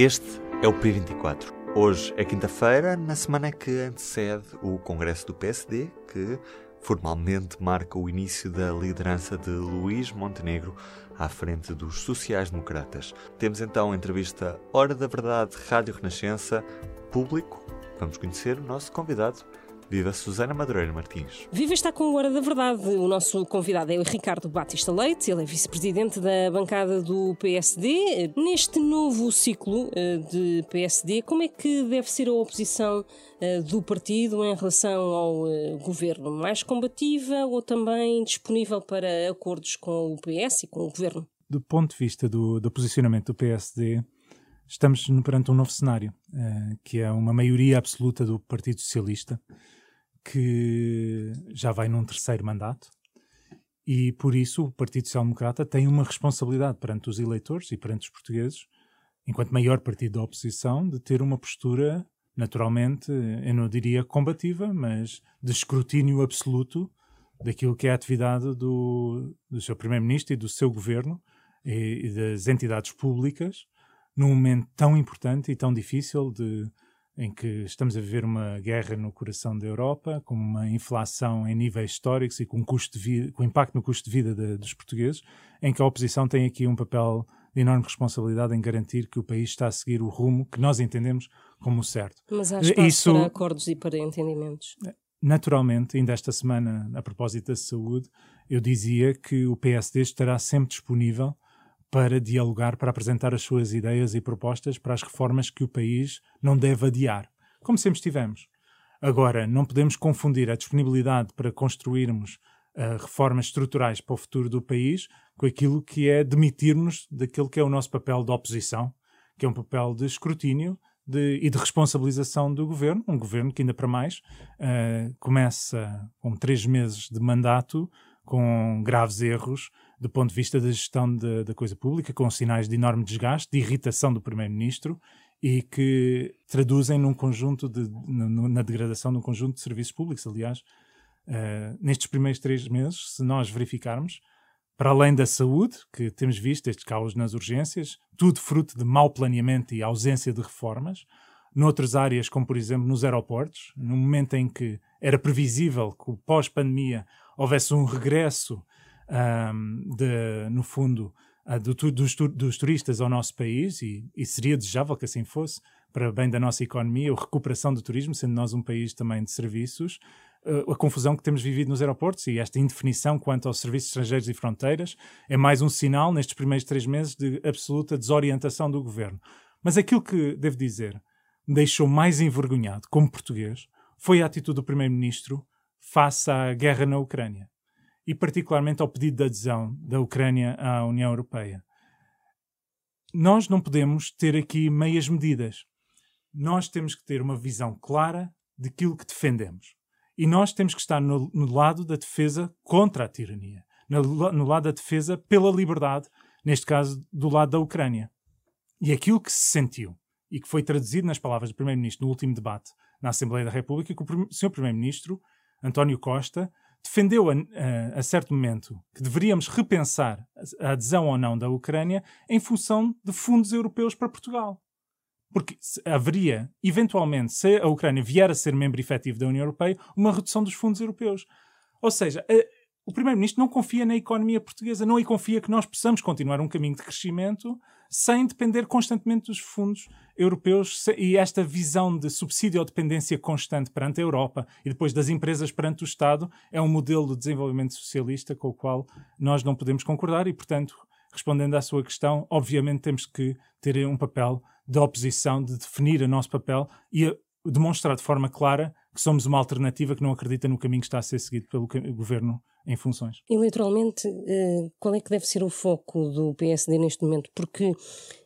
Este é o P24. Hoje é quinta-feira, na semana que antecede o Congresso do PSD, que formalmente marca o início da liderança de Luís Montenegro à frente dos sociais-democratas. Temos então a entrevista Hora da Verdade, Rádio Renascença, público. Vamos conhecer o nosso convidado Viva Susana Madureira Martins. Viva está com a Hora da Verdade. O nosso convidado é o Ricardo Batista Leite, ele é vice-presidente da bancada do PSD. Neste novo ciclo eh, de PSD, como é que deve ser a oposição eh, do partido em relação ao eh, governo? Mais combativa ou também disponível para acordos com o PS e com o governo? Do ponto de vista do, do posicionamento do PSD, estamos perante um novo cenário, que é uma maioria absoluta do Partido Socialista que já vai num terceiro mandato e por isso o Partido Social Democrata tem uma responsabilidade perante os eleitores e perante os portugueses, enquanto maior partido da oposição, de ter uma postura naturalmente, eu não diria combativa, mas de escrutínio absoluto daquilo que é a atividade do, do seu primeiro-ministro e do seu governo e, e das entidades públicas num momento tão importante e tão difícil de em que estamos a viver uma guerra no coração da Europa, com uma inflação em níveis históricos e com, custo de vida, com impacto no custo de vida de, dos portugueses, em que a oposição tem aqui um papel de enorme responsabilidade em garantir que o país está a seguir o rumo que nós entendemos como certo. Mas há espaço Isso, para acordos e para entendimentos. Naturalmente, ainda esta semana, a propósito da saúde, eu dizia que o PSD estará sempre disponível para dialogar, para apresentar as suas ideias e propostas para as reformas que o país não deve adiar, como sempre estivemos. Agora, não podemos confundir a disponibilidade para construirmos uh, reformas estruturais para o futuro do país com aquilo que é demitir-nos daquilo que é o nosso papel de oposição, que é um papel de escrutínio de, e de responsabilização do governo, um governo que ainda para mais uh, começa com três meses de mandato com graves erros do ponto de vista da gestão da coisa pública, com sinais de enorme desgaste, de irritação do Primeiro-Ministro e que traduzem num conjunto de, na degradação de um conjunto de serviços públicos. Aliás, uh, nestes primeiros três meses, se nós verificarmos, para além da saúde, que temos visto estes caos nas urgências, tudo fruto de mau planeamento e ausência de reformas, noutras áreas, como por exemplo nos aeroportos, no momento em que era previsível que pós-pandemia houvesse um regresso um, de, no fundo, uh, do, dos, dos, turistas ao nosso país, e, e, seria desejável que assim fosse, para bem da nossa economia, a recuperação do turismo, sendo nós um país também de serviços, uh, a confusão que temos vivido nos aeroportos e esta indefinição quanto aos serviços estrangeiros e fronteiras é mais um sinal, nestes primeiros três meses, de absoluta desorientação do governo. Mas aquilo que, devo dizer, me deixou mais envergonhado como português foi a atitude do Primeiro-Ministro face à guerra na Ucrânia e, particularmente, ao pedido de adesão da Ucrânia à União Europeia. Nós não podemos ter aqui meias medidas. Nós temos que ter uma visão clara daquilo que defendemos. E nós temos que estar no, no lado da defesa contra a tirania, no, no lado da defesa pela liberdade, neste caso, do lado da Ucrânia. E aquilo que se sentiu e que foi traduzido nas palavras do Primeiro-Ministro no último debate na Assembleia da República, que o Sr. Primeiro-Ministro, António Costa, defendeu a, a, a, certo momento que deveríamos repensar a adesão ou não da Ucrânia em função de fundos europeus para Portugal. Porque haveria, eventualmente, se a Ucrânia vier a ser membro efetivo da União Europeia, uma redução dos fundos europeus. Ou seja, o Primeiro-Ministro não confia na economia portuguesa, não confia que nós possamos continuar um caminho de crescimento sem depender constantemente dos fundos europeus e esta visão de subsídio ou dependência constante perante a Europa e depois das empresas perante o Estado é um modelo de desenvolvimento socialista com o qual nós não podemos concordar e, portanto, respondendo à sua questão, obviamente temos que ter um papel de oposição, de definir o nosso papel e demonstrar de forma clara que somos uma alternativa que não acredita no caminho que está a ser seguido pelo governo em funções. Eleitoralmente, eh, qual é que deve ser o foco do PSD neste momento? Porque,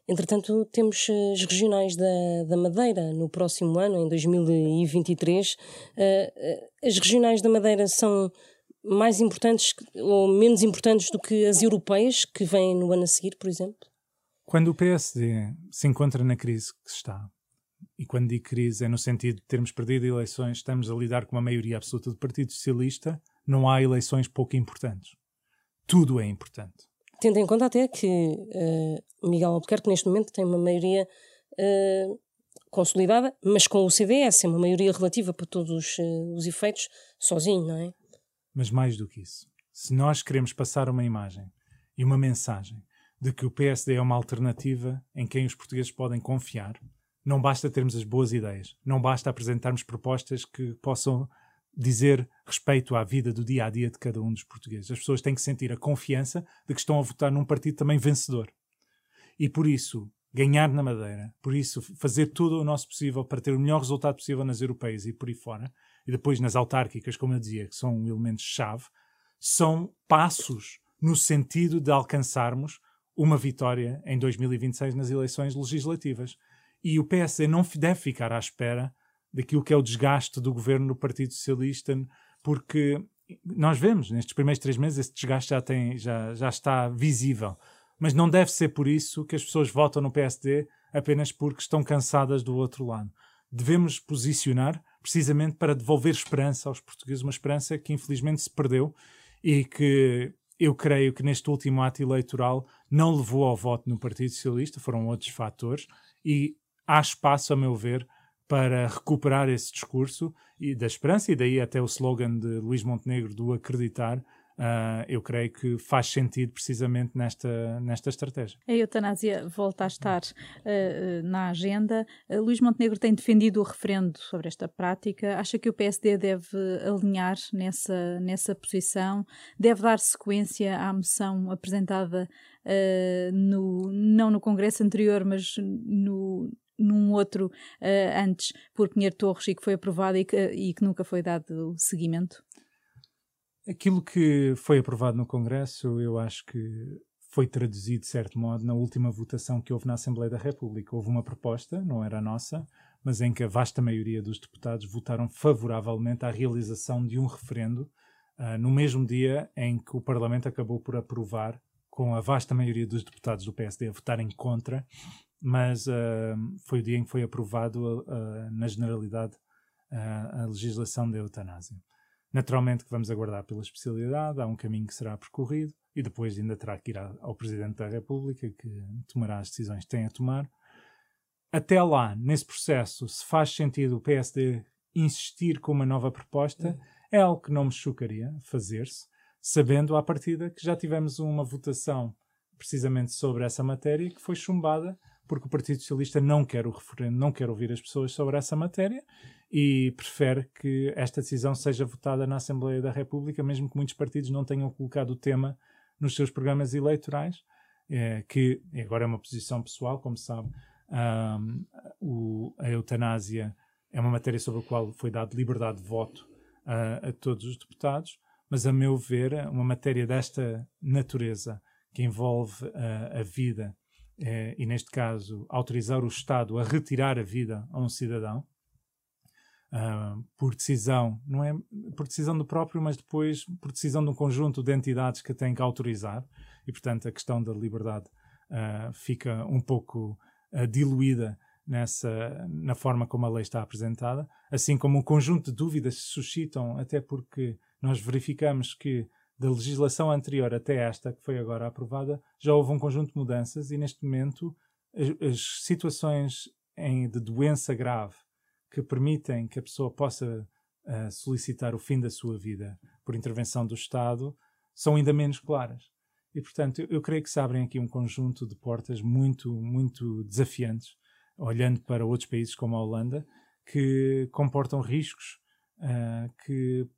entretanto, temos eh, as regionais da, da Madeira no próximo ano, em 2023. Eh, as regionais da Madeira são mais importantes ou menos importantes do que as europeias que vêm no ano a seguir, por exemplo? Quando o PSD se encontra na crise que está, e quando digo crise é no sentido de termos perdido eleições, estamos a lidar com uma maioria absoluta do Partido Socialista, não há eleições pouco importantes. Tudo é importante. Tendo em conta até que uh, Miguel Albuquerque neste momento tem uma maioria uh, consolidada, mas com o CDS, é uma maioria relativa para todos os, uh, os efeitos, sozinho, não é? Mas mais do que isso, se nós queremos passar uma imagem e uma mensagem de que o PSD é uma alternativa em quem os portugueses podem confiar, não basta termos as boas ideias, não basta apresentarmos propostas que possam dizer respeito à vida do dia a dia de cada um dos portugueses. As pessoas têm que sentir a confiança de que estão a votar num partido também vencedor. E por isso, ganhar na Madeira, por isso, fazer tudo o nosso possível para ter o melhor resultado possível nas europeias e por aí fora, e depois nas autárquicas, como eu dizia, que são elementos-chave, são passos no sentido de alcançarmos uma vitória em 2026 nas eleições legislativas. E o PSD não deve ficar à espera daquilo que é o desgaste do governo do Partido Socialista, porque nós vemos nestes primeiros três meses esse desgaste já, tem, já, já está visível. Mas não deve ser por isso que as pessoas votam no PSD apenas porque estão cansadas do outro lado. Devemos posicionar precisamente para devolver esperança aos portugueses, uma esperança que infelizmente se perdeu e que eu creio que neste último ato eleitoral não levou ao voto no Partido Socialista, foram outros fatores, e há espaço, a meu ver, para recuperar esse discurso e da esperança, e daí até o slogan de Luís Montenegro do acreditar, Uh, eu creio que faz sentido precisamente nesta, nesta estratégia. A eutanásia volta a estar uh, na agenda. Uh, Luís Montenegro tem defendido o referendo sobre esta prática. Acha que o PSD deve alinhar nessa, nessa posição? Deve dar sequência à moção apresentada no, não no Congresso anterior, mas no, num outro antes por Pinheiro Torres e que foi aprovado e que, e que nunca foi dado seguimento? Aquilo que foi aprovado no Congresso, eu acho que foi traduzido, de certo modo, na última votação que houve na Assembleia da República. Houve uma proposta, não era a nossa, mas em que a vasta maioria dos deputados votaram favoravelmente à realização de um referendo uh, no mesmo dia em que o Parlamento acabou por aprovar, com a vasta maioria dos deputados do PSD a votarem contra, mas uh, foi o dia em que foi aprovado uh, na generalidade a legislação da eutanásia. Naturalmente que vamos aguardar pela especialidade, há um caminho que será percorrido e depois ainda terá que ir ao Presidente da República que tomará as decisões que tem a tomar. Até lá, nesse processo, se faz sentido o PSD insistir com uma nova proposta, é algo que não me chocaria fazer-se, sabendo à partida que já tivemos uma votação precisamente sobre essa matéria que foi chumbada porque o Partido Socialista não quer o referendo, não quer ouvir as pessoas sobre essa matéria e prefere que esta decisão seja votada na Assembleia da República, mesmo que muitos partidos não tenham colocado o tema nos seus programas eleitorais, é, que agora é uma posição pessoal, como sabe, a eutanásia é uma matéria sobre a qual foi dado liberdade de voto a, todos os deputados, mas a meu ver, uma matéria desta natureza, que envolve a vida, é, e neste caso autorizar o Estado a retirar a vida a um cidadão, uh, por decisão, não é por decisão do próprio, mas depois por decisão de um conjunto de entidades que têm que autorizar, e portanto a questão da liberdade uh, fica um pouco uh, diluída nessa, na forma como a lei está apresentada, assim como um conjunto de dúvidas se suscitam, até porque nós verificamos que da legislação anterior até esta, que foi agora aprovada, já houve um conjunto de mudanças e neste momento as, as situações em, de doença grave que permitem que a pessoa possa uh, solicitar o fim da sua vida por intervenção do Estado são ainda menos claras. E, portanto, eu, eu creio que se abrem aqui um conjunto de portas muito, muito desafiantes, olhando para outros países como a Holanda, que comportam riscos uh, que,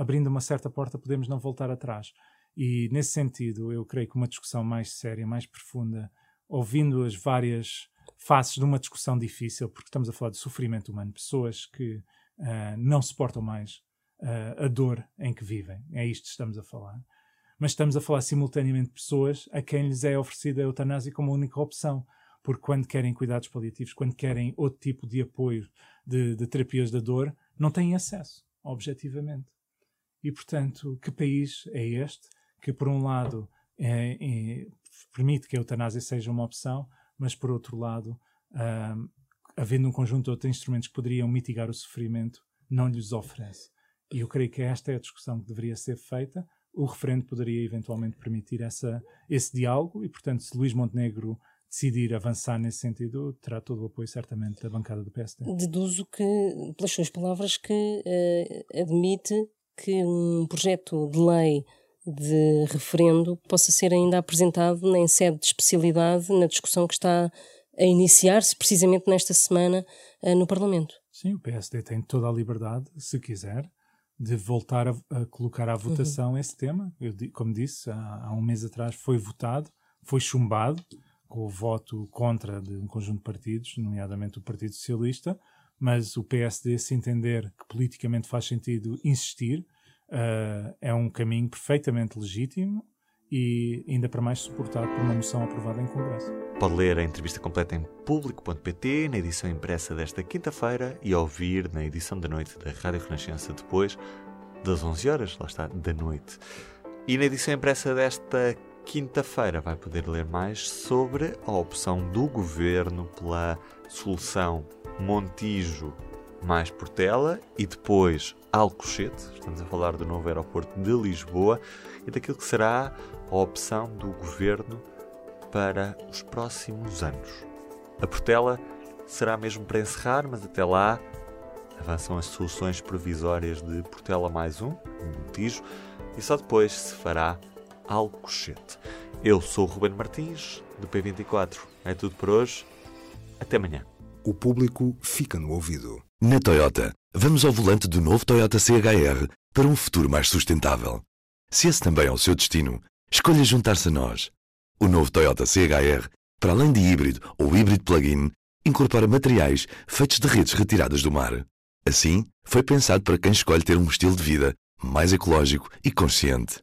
abrindo uma certa porta, podemos não voltar atrás. E, nesse sentido, eu creio que uma discussão mais séria, mais profunda, ouvindo as várias faces de uma discussão difícil, porque estamos a falar de sofrimento humano, pessoas que uh, não suportam mais uh, a dor em que vivem. É isto que estamos a falar. Mas estamos a falar simultaneamente de pessoas a quem lhes é oferecida a eutanásia como única opção. Porque quando querem cuidados paliativos, quando querem outro tipo de apoio de, de terapias da dor, não têm acesso, objetivamente. E, portanto, que país é este que, por um lado, é, é, permite que a eutanásia seja uma opção, mas, por outro lado, uh, havendo um conjunto de outros instrumentos que poderiam mitigar o sofrimento, não lhes oferece. E eu creio que esta é a discussão que deveria ser feita. O referendo poderia eventualmente permitir essa, esse diálogo e, portanto, se Luís Montenegro decidir avançar nesse sentido, terá todo o apoio, certamente, da bancada do PSD. Deduzo que, pelas suas palavras, que uh, admite que um projeto de lei de referendo possa ser ainda apresentado em sede de especialidade na discussão que está a iniciar-se precisamente nesta semana uh, no Parlamento. Sim, o PSD tem toda a liberdade, se quiser, de voltar a, a colocar à votação uhum. esse tema. Eu, como disse, há, há, um mês atrás foi votado, foi chumbado, com o voto contra de um conjunto de partidos, nomeadamente o Partido Socialista, mas o PSD, se entender que politicamente faz sentido insistir, uh, é um caminho perfeitamente legítimo e ainda para mais suportado por uma moção aprovada em Congresso. Pode ler a entrevista completa em público.pt, na edição impressa desta quinta-feira e ouvir na edição da noite da Rádio Renascença depois das 11 horas, lá está, da noite. E na edição impressa desta quinta-feira vai poder ler mais sobre a opção do governo pela solução Montijo mais Portela e depois Alcochete. Estamos a falar do novo aeroporto de Lisboa e daquilo que será a opção do governo para os próximos anos. A Portela será mesmo para encerrar, mas até lá avançam as soluções provisórias de Portela mais um, um Montijo, e só depois se fará Alcochete. Eu sou o Ruben Martins, do P24. É tudo por hoje. Até amanhã. O público fica no ouvido. Na Toyota, vamos ao volante do novo Toyota CHR para um futuro mais sustentável. Se esse também é o seu destino, escolha juntar-se a nós. O novo Toyota CHR, para além de híbrido ou híbrido plug-in, incorpora materiais feitos de redes retiradas do mar. Assim, foi pensado para quem escolhe ter um estilo de vida mais ecológico e consciente.